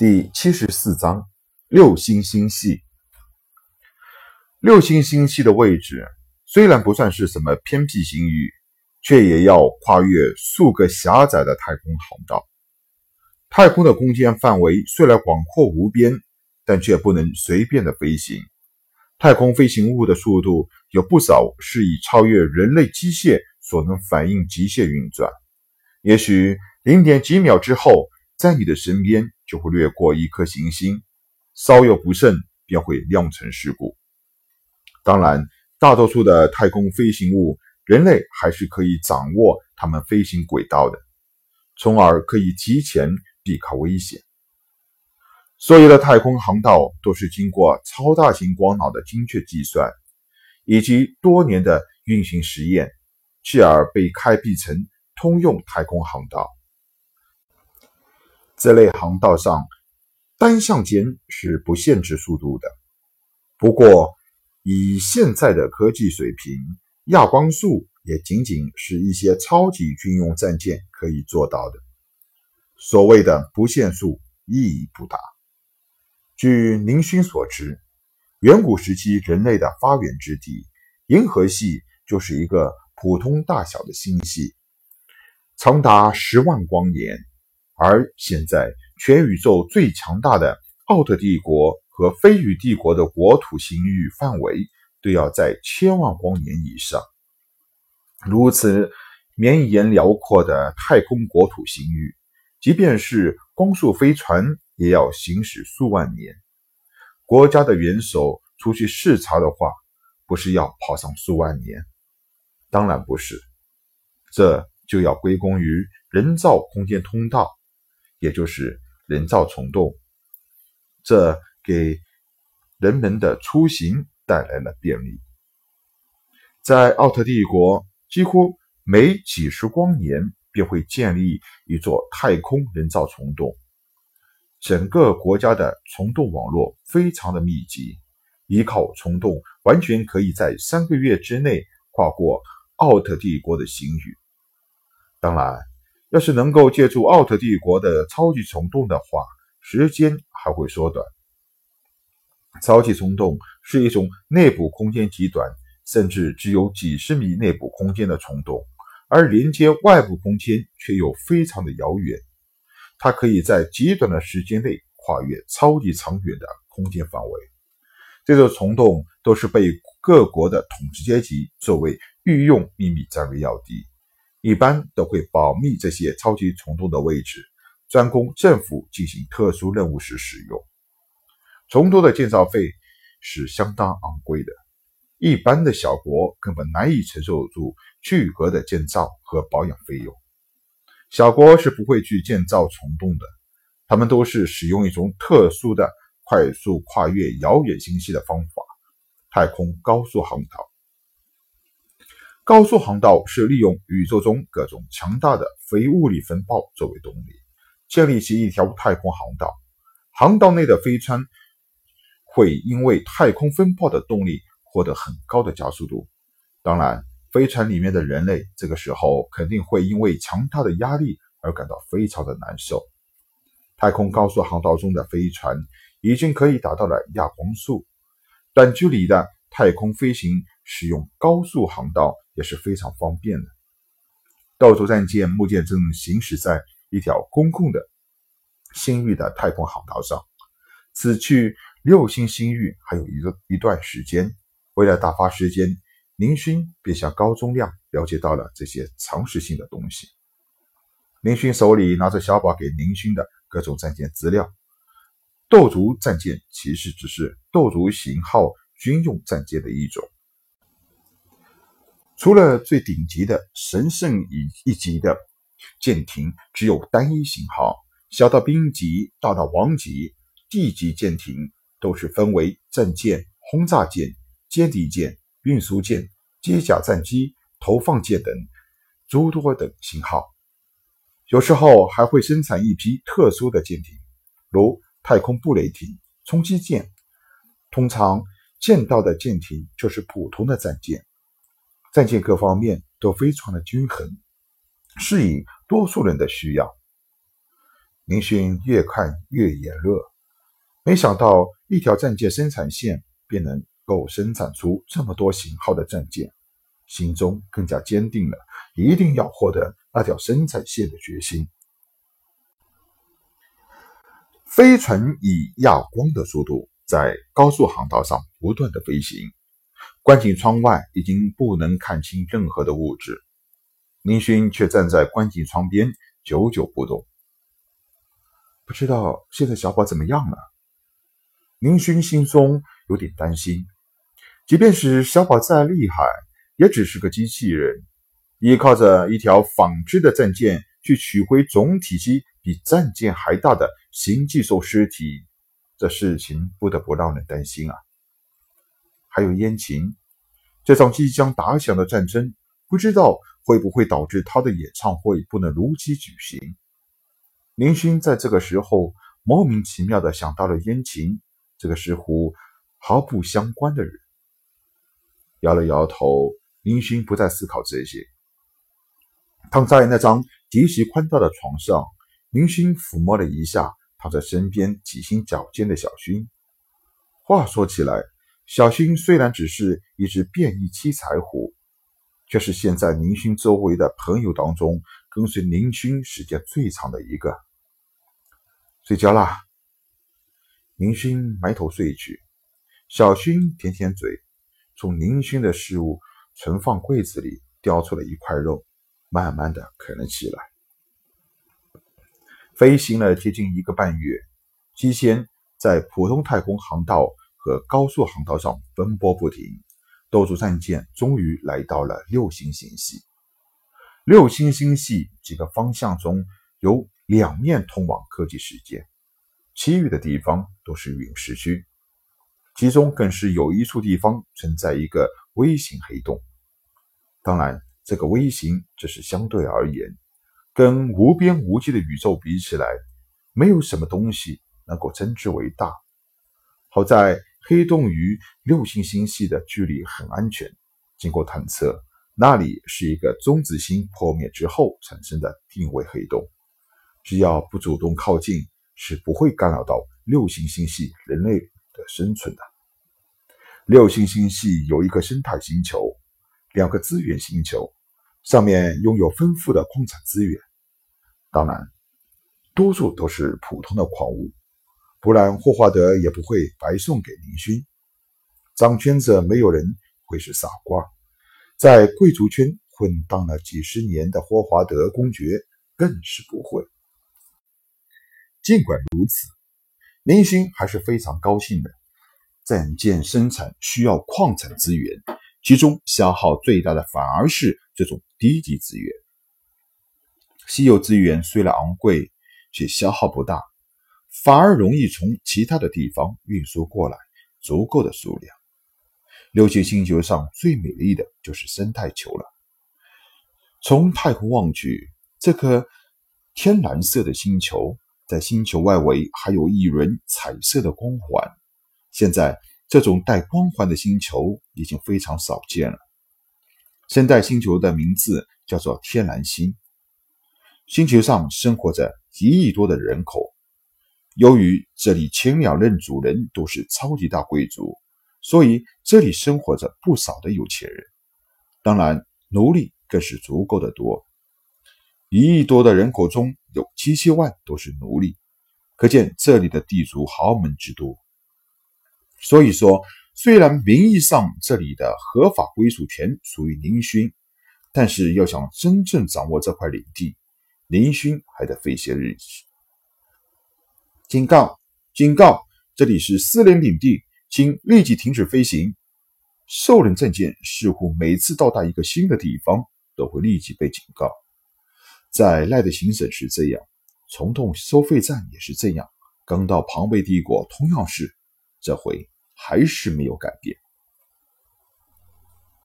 第七十四章六星星系。六星星系的位置虽然不算是什么偏僻星域，却也要跨越数个狭窄的太空航道。太空的空间范围虽然广阔无边，但却不能随便的飞行。太空飞行物的速度有不少是以超越人类机械所能反应极限运转，也许零点几秒之后，在你的身边就会掠过一颗行星，稍有不慎便会酿成事故。当然，大多数的太空飞行物，人类还是可以掌握它们飞行轨道的，从而可以提前避开危险。所有的太空航道都是经过超大型光脑的精确计算，以及多年的运行实验，继而被开辟成通用太空航道。这类航道上，单向间是不限制速度的。不过，以现在的科技水平，亚光速也仅仅是一些超级军用战舰可以做到的。所谓的不限速，意义不大。据宁勋所知，远古时期人类的发源之地银河系就是一个普通大小的星系，长达十万光年。而现在，全宇宙最强大的奥特帝国和飞羽帝国的国土星域范围都要在千万光年以上。如此绵延辽阔的太空国土星域，即便是光速飞船。也要行驶数万年。国家的元首出去视察的话，不是要跑上数万年？当然不是，这就要归功于人造空间通道，也就是人造虫洞。这给人们的出行带来了便利。在奥特帝国，几乎每几十光年便会建立一座太空人造虫洞。整个国家的虫洞网络非常的密集，依靠虫洞完全可以在三个月之内跨过奥特帝国的星域。当然，要是能够借助奥特帝国的超级虫洞的话，时间还会缩短。超级虫洞是一种内部空间极短，甚至只有几十米内部空间的虫洞，而连接外部空间却又非常的遥远。它可以在极短的时间内跨越超级长远的空间范围。这种虫洞都是被各国的统治阶级作为御用秘密战略要地，一般都会保密这些超级虫洞的位置，专供政府进行特殊任务时使用。虫洞的建造费是相当昂贵的，一般的小国根本难以承受住巨额的建造和保养费用。小国是不会去建造虫洞的，他们都是使用一种特殊的快速跨越遥远星系的方法——太空高速航道。高速航道是利用宇宙中各种强大的非物理风暴作为动力，建立起一条太空航道。航道内的飞船会因为太空风暴的动力获得很高的加速度，当然。飞船里面的人类，这个时候肯定会因为强大的压力而感到非常的难受。太空高速航道中的飞船已经可以达到了亚光速，短距离的太空飞行使用高速航道也是非常方便的。斗族战舰目前正行驶在一条公共的星域的太空航道上，此去六星星域还有一个一段时间，为了打发时间。林勋便向高宗亮了解到了这些常识性的东西。林勋手里拿着小宝给林勋的各种战舰资料。斗族战舰其实只是斗族型号军用战舰的一种，除了最顶级的神圣一一级的舰艇只有单一型号，小到兵级，大到王级，地级舰艇都是分为战舰、轰炸舰、歼敌舰。运输舰、机甲战机、投放舰等诸多等型号，有时候还会生产一批特殊的舰艇，如太空布雷艇、冲击舰。通常见到的舰艇就是普通的战舰，战舰各方面都非常的均衡，适应多数人的需要。林勋越看越眼热，没想到一条战舰生产线便能够生产出这么多型号的战舰，心中更加坚定了一定要获得那条生产线的决心。飞船以亚光的速度在高速航道上不断的飞行，观景窗外已经不能看清任何的物质。宁勋却站在观景窗边，久久不动。不知道现在小宝怎么样了？宁勋心中有点担心。即便是小宝再厉害，也只是个机器人，依靠着一条仿制的战舰去取回总体积比战舰还大的。新寄兽尸体，这事情不得不让人担心啊！还有燕琴，这场即将打响的战争，不知道会不会导致他的演唱会不能如期举行。林勋在这个时候莫名其妙的想到了燕琴这个似乎毫不相关的人，摇了摇头，林勋不再思考这些，躺在那张极其宽大的床上，林勋抚摸了一下。躺在身边体型矫健的小薰。话说起来，小薰虽然只是一只变异七彩虎，却是现在宁勋周围的朋友当中跟随宁勋时间最长的一个。睡觉啦！宁勋埋头睡去，小薰舔舔嘴，从宁勋的食物存放柜子里叼出了一块肉，慢慢的啃了起来。飞行了接近一个半月，机仙在普通太空航道和高速航道上奔波不停。斗族战舰终于来到了六星星系。六星星系几个方向中有两面通往科技世界，其余的地方都是陨石区。其中更是有一处地方存在一个微型黑洞。当然，这个微型只是相对而言。跟无边无际的宇宙比起来，没有什么东西能够称之为大。好在黑洞与六星星系的距离很安全，经过探测，那里是一个中子星破灭之后产生的定位黑洞，只要不主动靠近，是不会干扰到六星星系人类的生存的。六星星系有一个生态星球，两个资源星球，上面拥有丰富的矿产资源。当然，多数都是普通的矿物，不然霍华德也不会白送给林勋。掌圈子没有人会是傻瓜，在贵族圈混荡了几十年的霍华德公爵更是不会。尽管如此，林勋还是非常高兴的。战舰生产需要矿产资源，其中消耗最大的反而是这种低级资源。稀有资源虽然昂贵，却消耗不大，反而容易从其他的地方运输过来足够的数量。六星星球上最美丽的就是生态球了。从太空望去，这颗天蓝色的星球在星球外围还有一轮彩色的光环。现在这种带光环的星球已经非常少见了。生态星球的名字叫做天蓝星。星球上生活着一亿多的人口，由于这里前两任主人都是超级大贵族，所以这里生活着不少的有钱人。当然，奴隶更是足够的多。一亿多的人口中有七千万都是奴隶，可见这里的地主豪门之多。所以说，虽然名义上这里的合法归属权属于林勋，但是要想真正掌握这块领地，林勋还得费些日子。警告！警告！这里是四连领地，请立即停止飞行。兽人战舰似乎每次到达一个新的地方，都会立即被警告。在赖的行省是这样，虫洞收费站也是这样，刚到庞贝帝国同样是，这回还是没有改变。